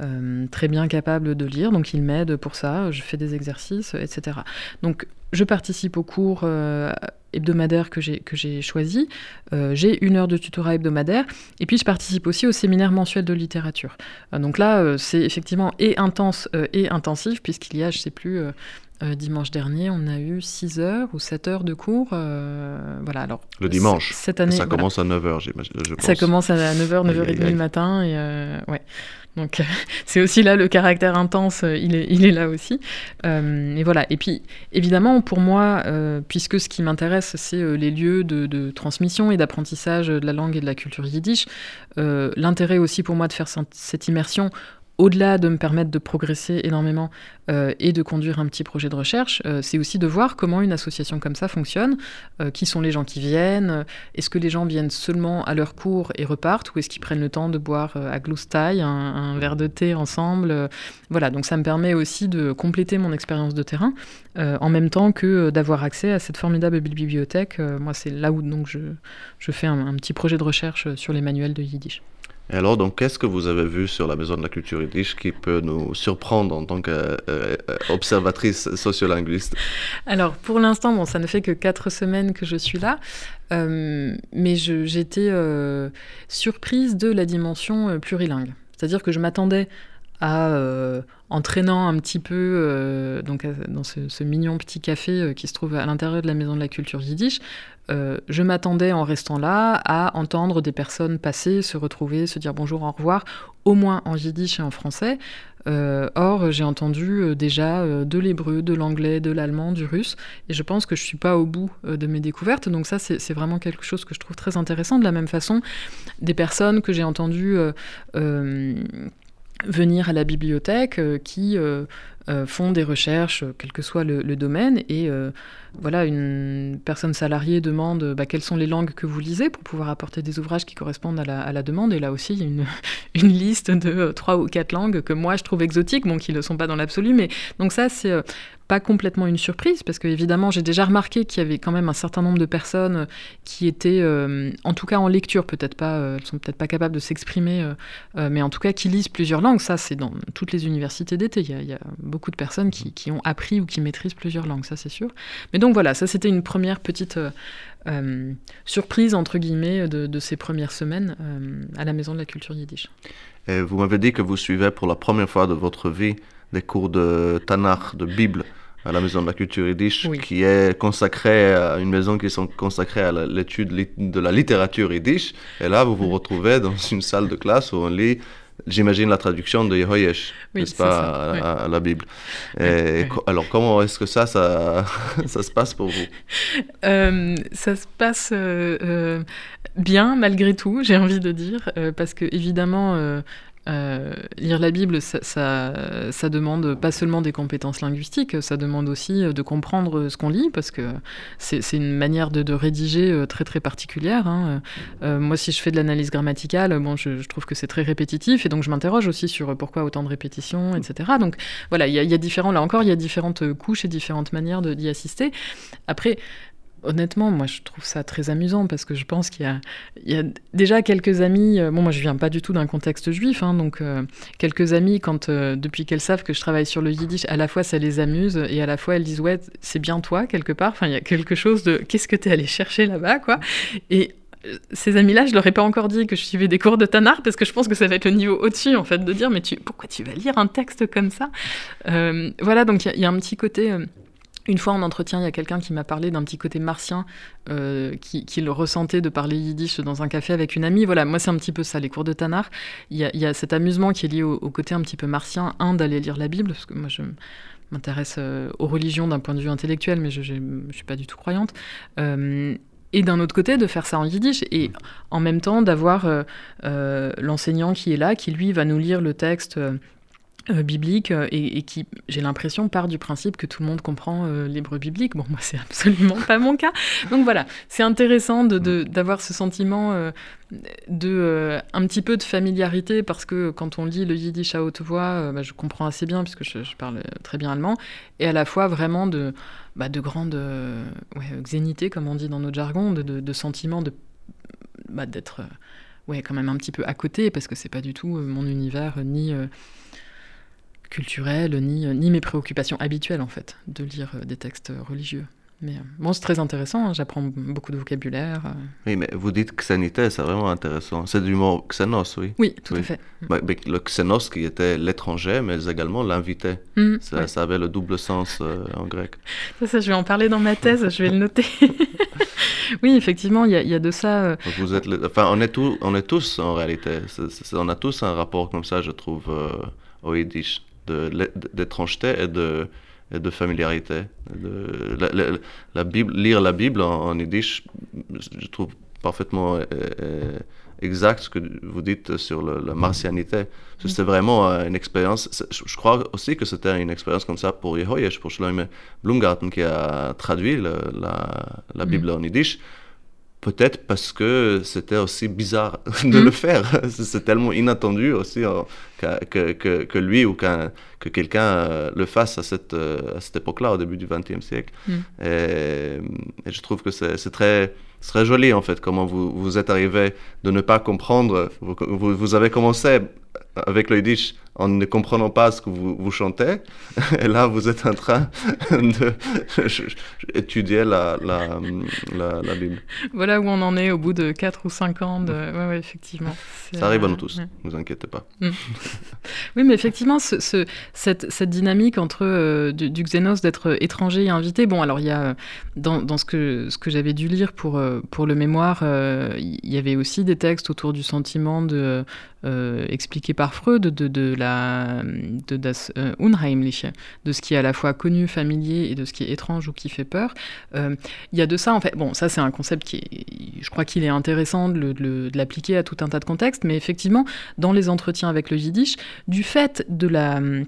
euh, très bien capable de lire donc il m'aide pour ça je fais des exercices etc donc je participe aux cours euh, hebdomadaires que j'ai que j'ai choisi Euh, j'ai une heure de tutorat hebdomadaire et puis je participe aussi au séminaire mensuel de littérature donc là, c'est effectivement et intense et intensif, puisqu'il y a, je sais plus, euh, dimanche dernier, on a eu 6 heures ou 7 heures de cours. euh, voilà, alors. Le dimanche. Cette année. Ça voilà. commence à 9h, j'imagine. je Ça commence à 9h, 9h30 Aïe, aïe, aïe. le matin. Et euh, ouais. Donc, c'est aussi là le caractère intense, euh, il est, là aussi. Euh, et voilà. Et puis, évidemment, pour moi, euh, puisque ce qui m'intéresse, c'est euh, les lieux de, transmission et d'apprentissage de la langue et de la culture yiddish, euh, l'intérêt aussi pour moi de faire cette immersion au-delà de me permettre de progresser énormément euh, et de conduire un petit projet de recherche, euh, c'est aussi de voir comment une association comme ça fonctionne, euh, qui sont les gens qui viennent, est-ce que les gens viennent seulement à leur cours et repartent, ou est-ce qu'ils prennent le temps de boire à gloustaille un, un, verre de thé ensemble. voilà, donc ça me permet aussi de compléter mon expérience de terrain, en même temps que d'avoir accès à cette formidable bibliothèque. moi, c'est là où donc, je, je fais un, un petit projet de recherche sur les manuels de Yiddish. Et alors, donc, qu'est-ce que vous avez vu sur la Maison de la Culture Yiddish qui peut nous surprendre en tant qu'observatrice sociolinguiste? Alors, pour l'instant, bon, ça ne fait que quatre semaines que je suis là, euh, mais j'étais euh, surprise de la dimension euh, plurilingue. C'est-à-dire que je m'attendais à, euh, en traînant un petit peu euh, donc, dans ce, mignon petit café euh, qui se trouve à l'intérieur de la Maison de la Culture Yiddish, euh, je m'attendais en restant là à entendre des personnes passer, se retrouver, se dire bonjour, au revoir, au moins en yiddish et en français. Or, j'ai entendu déjà de l'hébreu, de l'anglais, de l'allemand, du russe, et je pense que je suis pas au bout de mes découvertes. Donc ça, c'est vraiment quelque chose que je trouve très intéressant. De la même façon, des personnes que j'ai entendues venir à la bibliothèque qui euh, font des recherches, euh, quel que soit le, domaine, et euh, voilà, une personne salariée demande bah, quelles sont les langues que vous lisez pour pouvoir apporter des ouvrages qui correspondent à la, demande, et là aussi il y a une, liste de trois ou quatre langues que moi je trouve exotiques, bon qui ne sont pas dans l'absolu, mais donc ça c'est pas complètement une surprise, parce que évidemment j'ai déjà remarqué qu'il y avait quand même un certain nombre de personnes qui étaient, euh, en tout cas en lecture, peut-être pas, euh, sont peut-être pas capables de s'exprimer, euh, mais en tout cas qui lisent plusieurs langues. Ça, c'est dans toutes les universités d'été. Il, y, a beaucoup de personnes qui, ont appris ou qui maîtrisent plusieurs langues, ça c'est sûr. Donc voilà, ça c'était une première petite surprise entre guillemets de, de ces premières semaines à la Maison de la Culture Yiddish. Et vous m'avez dit que vous suivez pour la première fois de votre vie des cours de Tanakh, de Bible, à la Maison de la Culture Yiddish, oui. qui est consacrée à une maison qui est consacrée à l'étude de la littérature Yiddish. Et là, vous vous retrouvez dans une salle de classe où on lit j'imagine la traduction de Yehoyesh, oui, n'est-ce pas, à, oui. à, la Bible. Et alors, comment est-ce que ça, ça, ça, se passe pour vous? Euh, Ça se passe euh, euh, bien, malgré tout, j'ai envie de dire, euh, parce que, évidemment, euh, euh, lire la Bible, ça, ça, demande pas seulement des compétences linguistiques, ça demande aussi de comprendre ce qu'on lit, parce que c'est une manière de, de, rédiger très très particulière. Hein. Euh, moi, si je fais de l'analyse grammaticale, bon, je, je, trouve que c'est très répétitif, et donc je m'interroge aussi sur pourquoi autant de répétitions, etc. Donc voilà, il y, y, a différents, là encore, il y a différentes couches et différentes manières d'y assister. Après, honnêtement, moi, je trouve ça très amusant parce que je pense qu'il y, a déjà quelques amis. Euh, bon, moi, je viens pas du tout d'un contexte juif, hein, donc euh, quelques amis, quand euh, depuis qu'elles savent que je travaille sur le yiddish, à la fois ça les amuse et à la fois elles disent ouais, c'est bien toi quelque part. Enfin, il y a quelque chose de qu'est-ce que tu allé chercher là-bas, quoi? Et ces amis-là, je leur ai pas encore dit que je suivais des cours de Tanar parce que je pense que ça va être le niveau au-dessus en fait de dire mais tu pourquoi tu vas lire un texte comme ça? Voilà, donc il y, a un petit côté. Une fois en entretien, il y a quelqu'un qui m'a parlé d'un petit côté martien euh, qui, qui, le ressentait de parler yiddish dans un café avec une amie. Voilà, moi c'est un petit peu ça, les cours de Tanar. Il y a, y a cet amusement qui est lié au, côté un petit peu martien, un, d'aller lire la Bible, parce que moi je m'intéresse euh, aux religions d'un point de vue intellectuel, mais je ne suis pas du tout croyante. Euh, et d'un autre côté de faire ça en yiddish et en même temps d'avoir l'enseignant qui est là, qui lui va nous lire le texte euh, biblique euh, et, et, qui, j'ai l'impression, part du principe que tout le monde comprend euh, l'hébreu biblique. Bon, moi, c'est absolument pas mon cas. Donc voilà, c'est intéressant d'avoir ce sentiment euh, de un petit peu de familiarité parce que quand on lit le yiddish à haute voix, bah, je comprends assez bien puisque je, je, parle très bien allemand et à la fois vraiment de, bah, de grande ouais, xénité, comme on dit dans notre jargon, de, de, de sentiment de bah, d'être ouais, quand même un petit peu à côté parce que c'est pas du tout mon univers ni culturelle, ni, ni mes préoccupations habituelles, en fait, de lire des textes religieux. Mais bon, c'est très intéressant, hein, j'apprends beaucoup de vocabulaire. Euh... Oui, mais vous dites xénité, c'est vraiment intéressant. C'est du mot xénos, oui Oui, tout oui. à fait. Bah, le xénos qui était l'étranger, mais également l'invité. Mmh, ça, ouais. ça, avait le double sens euh, en grec. Ça, ça, je vais en parler dans ma thèse, je vais le noter. oui, effectivement, il y, y, a de ça. Euh... Vous êtes, le... enfin, on est, tout, on est tous en réalité. C est, c est, on a tous un rapport comme ça, je trouve, euh, au yiddish d'étrangeté et de, et de familiarité. De, la, la, la, Bible, lire la Bible en, en yiddish, je trouve parfaitement euh, exact ce que vous dites sur le- la martianité. C'était vraiment euh, une expérience. Je crois aussi que c'était une expérience comme ça pour Jehoiash, pour Shloime Blumgarten qui a traduit le- la, la Bible en yiddish. Peut-être parce que c'était aussi bizarre de le faire. C'est tellement inattendu aussi euh, que, que, que lui ou qu'un- que quelqu'un euh, le fasse à cette, euh, à cette époque-là, au début du XXe siècle. Mm. Et, et je trouve que c'est très, très joli en fait, comment vous, vous êtes arrivé de ne pas comprendre. Vous, vous, vous avez commencé avec le yiddish en ne comprenant pas ce que vous, vous chantez. Et là, vous êtes en train d'étudier la, la, la, la Bible. Voilà où on en est au bout de 4 ou 5 ans. De... Ouais, ouais, effectivement. Ça arrive à euh, nous tous, ouais. ne vous inquiétez pas. Oui, mais effectivement, ce, ce- cette, cette dynamique entre euh, du, du Xénos d'être étranger et invité, bon, alors il y a, euh, dans, dans ce que, ce que j'avais dû lire pour, euh, pour le mémoire, euh, il y avait aussi des textes autour du sentiment de, euh, expliqué par Freud de, de la de das euh, Unheimliche, de ce qui est à la fois connu, familier et de ce qui est étrange ou qui fait peur. Euh, il y a de ça, en fait. Bon, ça, c'est un concept qui est, je crois qu'il est intéressant de, l'appliquer à tout un tas de contextes, mais effectivement, dans les entretiens avec le yiddish, du fait de la hum,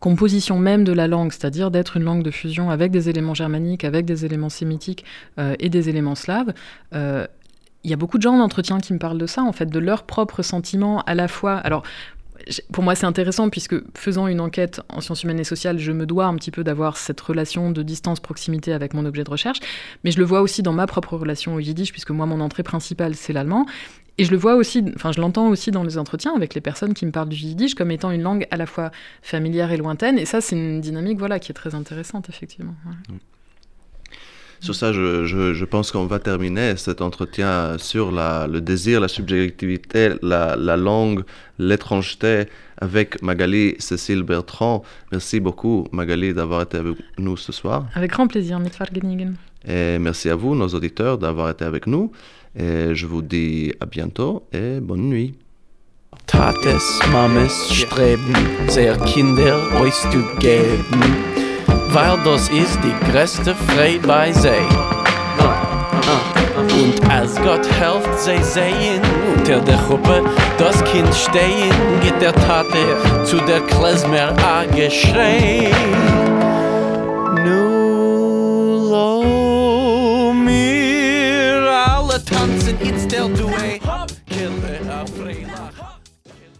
composition même de la langue, c'est-à-dire d'être une langue de fusion avec des éléments germaniques, avec des éléments sémitiques euh, et des éléments slaves, il y a beaucoup de gens en entretien qui me parlent de ça, en fait, de leurs propres sentiments à la fois. Alors, pour moi, c'est intéressant puisque faisant une enquête en sciences humaines et sociales, je me dois un petit peu d'avoir cette relation de distance-proximité avec mon objet de recherche, mais je le vois aussi dans ma propre relation au yiddish puisque moi, mon entrée principale, c'est l'allemand. Et je le vois aussi, enfin, je l'entends aussi dans les entretiens avec les personnes qui me parlent du yiddish comme étant une langue à la fois familière et lointaine. Et ça, c'est une dynamique, voilà, qui est très intéressante, effectivement. ouais. Sur ça, je, je, je pense qu'on va terminer cet entretien sur la, le désir, la subjectivité, la, la langue, l'étrangeté avec Magali Cécile Bertrand. Merci beaucoup, Magali, d'avoir été avec nous ce soir. Avec grand plaisir, Mitfahrgenigen. Et merci à vous, nos auditeurs, d'avoir été avec nous. Et je vous dis à bientôt et bonne nuit. Tates, Mames streben, sehr Kinder euch zu geben, weil das ist die größte Freude bei sie. Und als Gott helft sie sehen, unter der Gruppe das Kind stehen, geht der Tate zu der Klezmer a geschrei. Nu lo mir alle tanzen, it's der Duett.